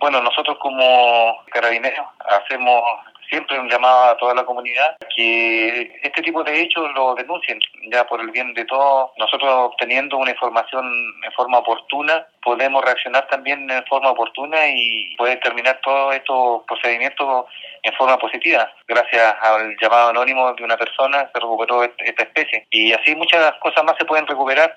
Bueno, nosotros como carabineros hacemos siempre un llamado a toda la comunidad que este tipo de hechos lo denuncien, ya por el bien de todos. Nosotros obteniendo una información en forma oportuna, podemos reaccionar también en forma oportuna y poder terminar todos estos procedimientos en forma positiva. Gracias al llamado anónimo de una persona se recuperó este, esta especie. Y así muchas cosas más se pueden recuperar